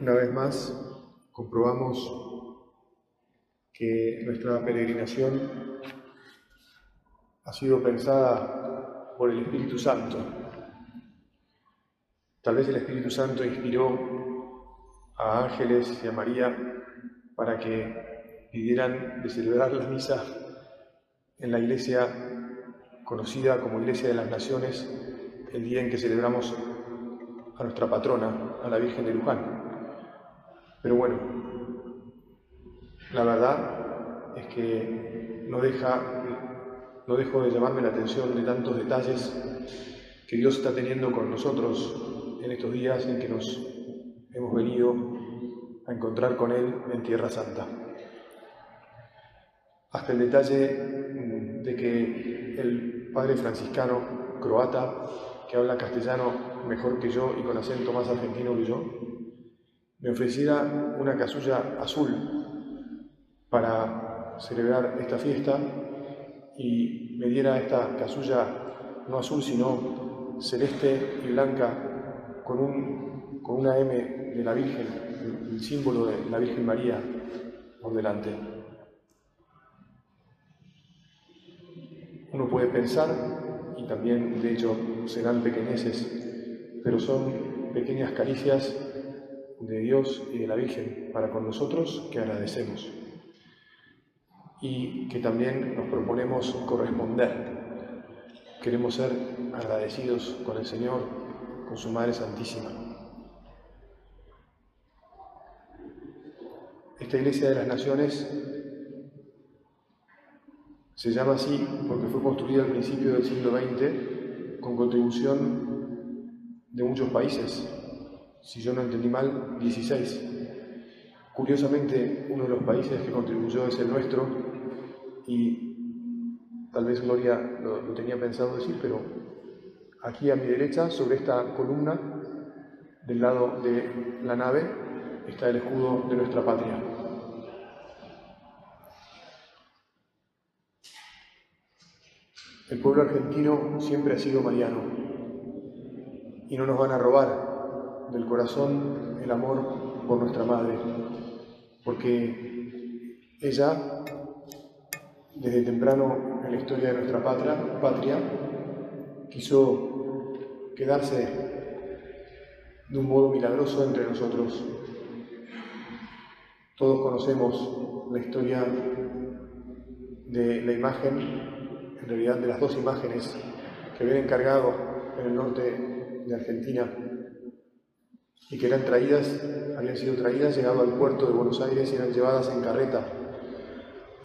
Una vez más, comprobamos que nuestra peregrinación ha sido pensada por el Espíritu Santo. Tal vez el Espíritu Santo inspiró a ángeles y a María para que pidieran de celebrar la misa en la iglesia conocida como Iglesia de las Naciones el día en que celebramos a nuestra patrona, a la Virgen de Luján. Pero bueno, la verdad es que no deja, no dejo de llamarme la atención de tantos detalles que Dios está teniendo con nosotros en estos días en que nos hemos venido a encontrar con Él en Tierra Santa. Hasta el detalle de que el padre franciscano croata, que habla castellano mejor que yo y con acento más argentino que yo, me ofreciera una casulla azul para celebrar esta fiesta y me diera esta casulla no azul sino celeste y blanca con, un, con una M de la Virgen, el, símbolo de la Virgen María por delante. Uno puede pensar, y también de hecho serán pequeñeces, pero son pequeñas caricias de Dios y de la Virgen para con nosotros que agradecemos y que también nos proponemos corresponder. Queremos ser agradecidos con el Señor, con su Madre Santísima. Esta Iglesia de las Naciones se llama así porque fue construida al principio del siglo XX con contribución de muchos países, si yo no entendí mal, 16. Curiosamente, uno de los países que contribuyó es el nuestro y tal vez Gloria lo, tenía pensado decir, pero aquí a mi derecha, sobre esta columna, del lado de la nave, está el escudo de nuestra patria. El pueblo argentino siempre ha sido mariano y no nos van a robar del corazón el amor por nuestra madre, porque ella, desde temprano en la historia de nuestra patria, quiso quedarse de un modo milagroso entre nosotros. Todos conocemos la historia de la imagen, en realidad de las dos imágenes que habían encargado en el norte de Argentina y que eran traídas, habían sido traídas, llegado al puerto de Buenos Aires y eran llevadas en carreta.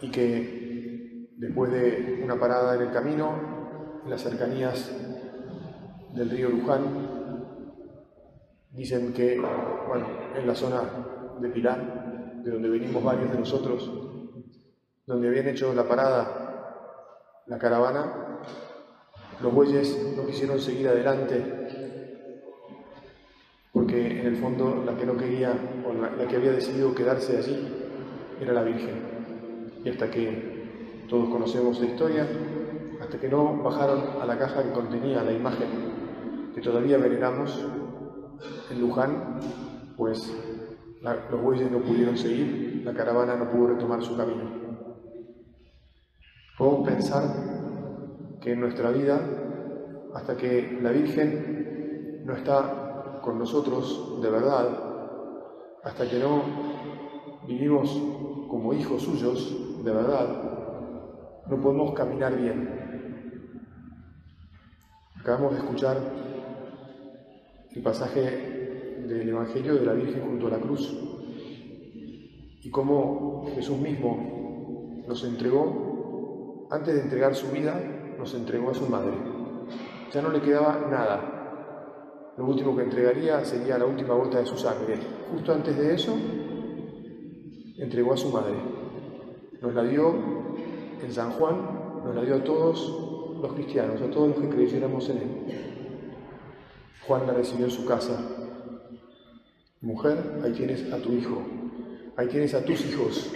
Y que después de una parada en el camino, en las cercanías del río Luján, dicen que, bueno, en la zona de Pilar, de donde venimos varios de nosotros, donde habían hecho la parada, la caravana, los bueyes no quisieron seguir adelante en el fondo la que no quería, o la, que había decidido quedarse allí, era la Virgen. Y hasta que todos conocemos la historia, hasta que no bajaron a la caja que contenía la imagen que todavía veneramos en Luján, pues los bueyes no pudieron seguir, la caravana no pudo retomar su camino. Podemos pensar que en nuestra vida, hasta que la Virgen no está con nosotros de verdad, hasta que no vivimos como hijos suyos de verdad, no podemos caminar bien. Acabamos de escuchar el pasaje del Evangelio de la Virgen junto a la cruz y cómo Jesús mismo nos entregó, antes de entregar su vida, nos entregó a su madre. Ya no le quedaba nada, lo último que entregaría sería la última gota de su sangre. Justo antes de eso, entregó a su madre. Nos la dio en San Juan, nos la dio a todos los cristianos, a todos los que creyéramos en él. Juan la recibió en su casa. Mujer, ahí tienes a tu hijo, ahí tienes a tus hijos.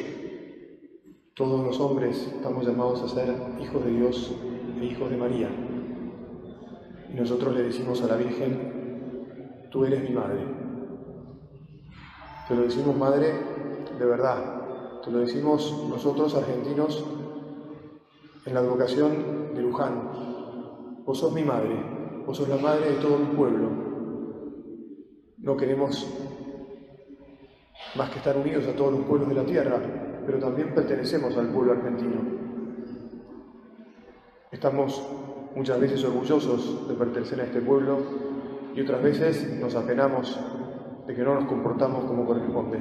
Todos los hombres estamos llamados a ser hijos de Dios e hijos de María. Y nosotros le decimos a la Virgen, tú eres mi madre. Te lo decimos, Madre, de verdad. Te lo decimos nosotros, argentinos, en la advocación de Luján. Vos sos mi madre, vos sos la madre de todo mi pueblo. No queremos más que estar unidos a todos los pueblos de la tierra, pero también pertenecemos al pueblo argentino. Estamos muchas veces orgullosos de pertenecer a este pueblo y otras veces nos apenamos de que no nos comportamos como corresponde.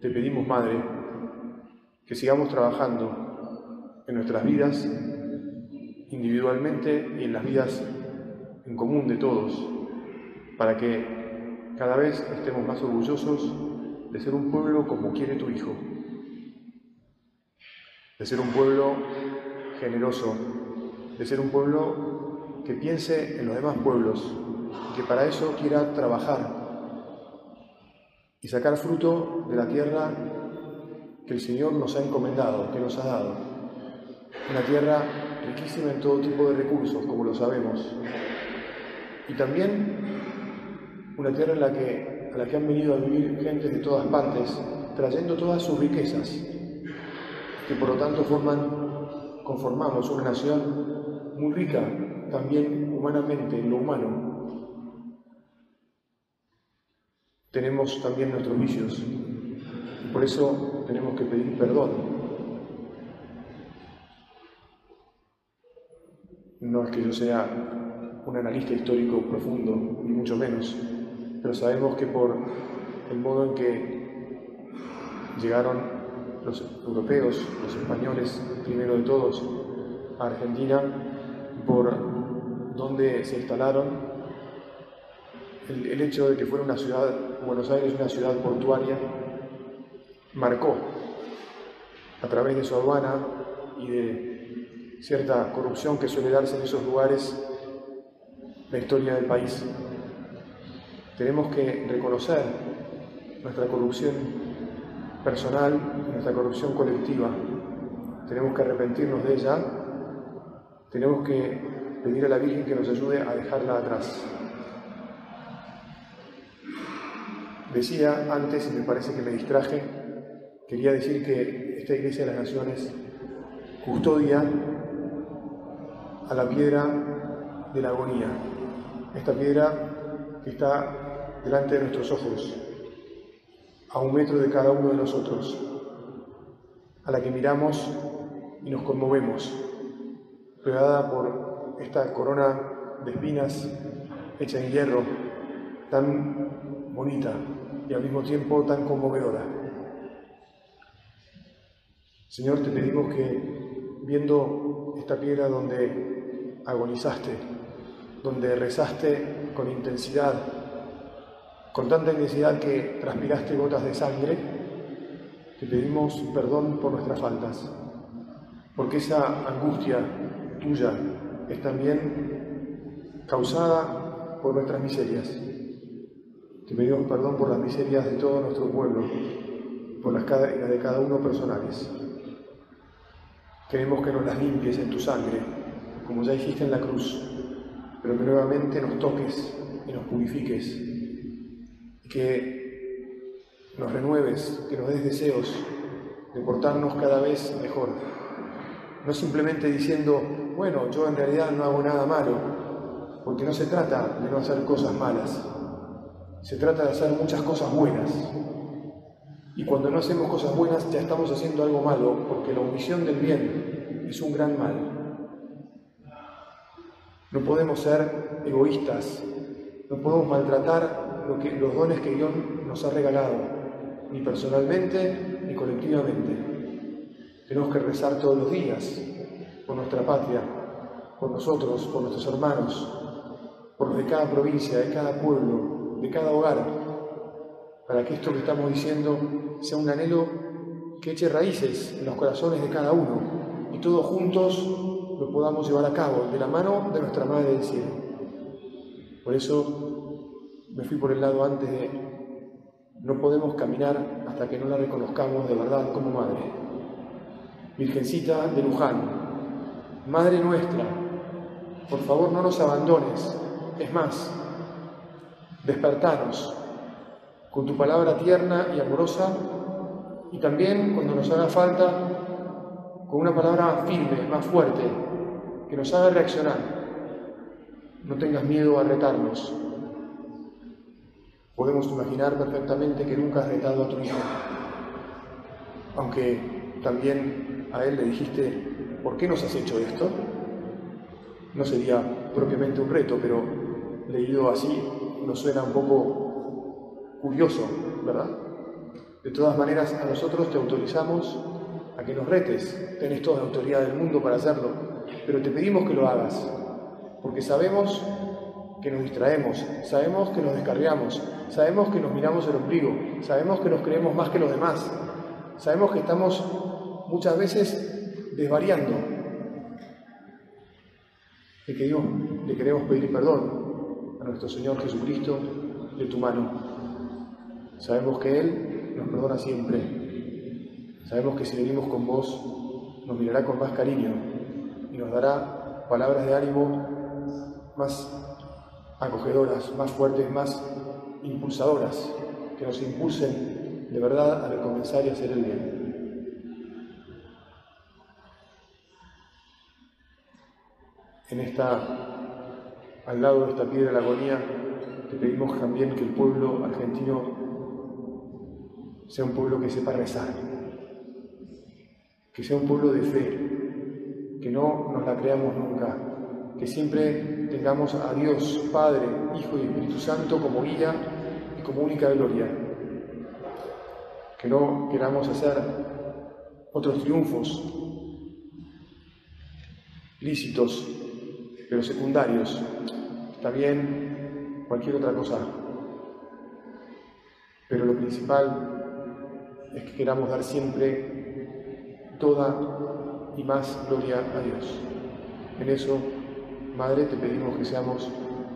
Te pedimos, Madre, que sigamos trabajando en nuestras vidas individualmente y en las vidas en común de todos, para que cada vez estemos más orgullosos de ser un pueblo como quiere tu Hijo, de ser un pueblo generoso, de ser un pueblo que piense en los demás pueblos que para eso quiera trabajar y sacar fruto de la tierra que el Señor nos ha encomendado, que nos ha dado. Una tierra riquísima en todo tipo de recursos, como lo sabemos. Y también una tierra en la que, a la que han venido a vivir gentes de todas partes, trayendo todas sus riquezas, que por lo tanto forman, conformamos una nación muy rica también humanamente, en lo humano, tenemos también nuestros vicios y por eso tenemos que pedir perdón. No es que yo sea un analista histórico profundo, ni mucho menos, pero sabemos que por el modo en que llegaron los europeos, los españoles, primero de todos, a Argentina, por donde se instalaron, el, hecho de que fuera una ciudad, Buenos Aires, una ciudad portuaria, marcó a través de su aduana y de cierta corrupción que suele darse en esos lugares la historia del país. Tenemos que reconocer nuestra corrupción personal, nuestra corrupción colectiva. Tenemos que arrepentirnos de ella. Tenemos que pedir a la Virgen que nos ayude a dejarla atrás. Decía antes, y me parece que me distraje, quería decir que esta Iglesia de las Naciones custodia a la piedra de la agonía, esta piedra que está delante de nuestros ojos, a un metro de cada uno de nosotros, a la que miramos y nos conmovemos, pegada por esta corona de espinas hecha en hierro, tan bonita, y al mismo tiempo tan conmovedora. Señor, te pedimos que viendo esta piedra donde agonizaste, donde rezaste con intensidad, con tanta intensidad que transpiraste gotas de sangre, te pedimos perdón por nuestras faltas, porque esa angustia tuya es también causada por nuestras miserias. Te pedimos perdón por las miserias de todo nuestro pueblo, por las, de cada uno personales. Queremos que nos las limpies en tu sangre, como ya hiciste en la cruz, pero que nuevamente nos toques y nos purifiques, y que nos renueves, que nos des deseos de portarnos cada vez mejor. No simplemente diciendo, bueno, yo en realidad no hago nada malo, porque no se trata de no hacer cosas malas, se trata de hacer muchas cosas buenas. Y cuando no hacemos cosas buenas ya estamos haciendo algo malo, porque la omisión del bien es un gran mal. No podemos ser egoístas, no podemos maltratar los dones que Dios nos ha regalado, ni personalmente ni colectivamente. Tenemos que rezar todos los días por nuestra patria, por nosotros, por nuestros hermanos, por los de cada provincia, de cada pueblo, de cada hogar, para que esto que estamos diciendo sea un anhelo que eche raíces en los corazones de cada uno y todos juntos lo podamos llevar a cabo de la mano de nuestra Madre del Cielo. Por eso me fui por el lado antes de no podemos caminar hasta que no la reconozcamos de verdad como Madre. Virgencita de Luján, Madre nuestra, por favor no nos abandones. Es más, despertanos, con tu palabra tierna y amorosa, y también cuando nos haga falta, con una palabra firme, más fuerte, que nos haga reaccionar. No tengas miedo a retarnos. Podemos imaginar perfectamente que nunca has retado a tu hijo, aunque también a él le dijiste, ¿por qué nos has hecho esto? No sería propiamente un reto, pero leído así nos suena un poco curioso, ¿verdad? De todas maneras, a nosotros te autorizamos a que nos retes, tenés toda la autoridad del mundo para hacerlo, pero te pedimos que lo hagas, porque sabemos que nos distraemos, sabemos que nos descarriamos, sabemos que nos miramos el ombligo, sabemos que nos creemos más que los demás, sabemos que estamos muchas veces desvariando. Le queremos, le queremos pedir perdón nuestro Señor Jesucristo de tu mano. Sabemos que Él nos perdona siempre. Sabemos que si venimos con vos, nos mirará con más cariño y nos dará palabras de ánimo más acogedoras, más fuertes, más impulsadoras, que nos impulsen de verdad a recomenzar y hacer el bien. En esta, al lado de esta piedra de la agonía, te pedimos también que el pueblo argentino sea un pueblo que sepa rezar, que sea un pueblo de fe, que no nos la creamos nunca, que siempre tengamos a Dios, Padre, Hijo y Espíritu Santo como guía y como única gloria, que no queramos hacer otros triunfos lícitos, pero secundarios, también cualquier otra cosa. Pero lo principal es que queramos dar siempre toda y más gloria a Dios. En eso, Madre, te pedimos que seamos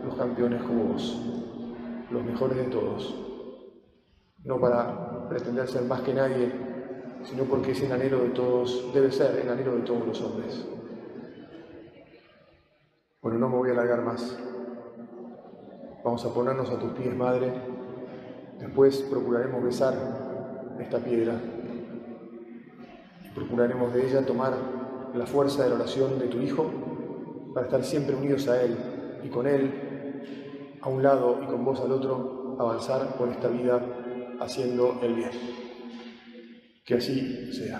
los campeones como vos, los mejores de todos, no para pretender ser más que nadie, sino porque es el anhelo de todos, debe ser el anhelo de todos los hombres. Bueno, no me voy a alargar más. Vamos a ponernos a tus pies, Madre. Después procuraremos besar esta piedra y procuraremos de ella tomar la fuerza de la oración de tu Hijo para estar siempre unidos a Él y con Él a un lado y con vos al otro avanzar por esta vida haciendo el bien. Que así sea.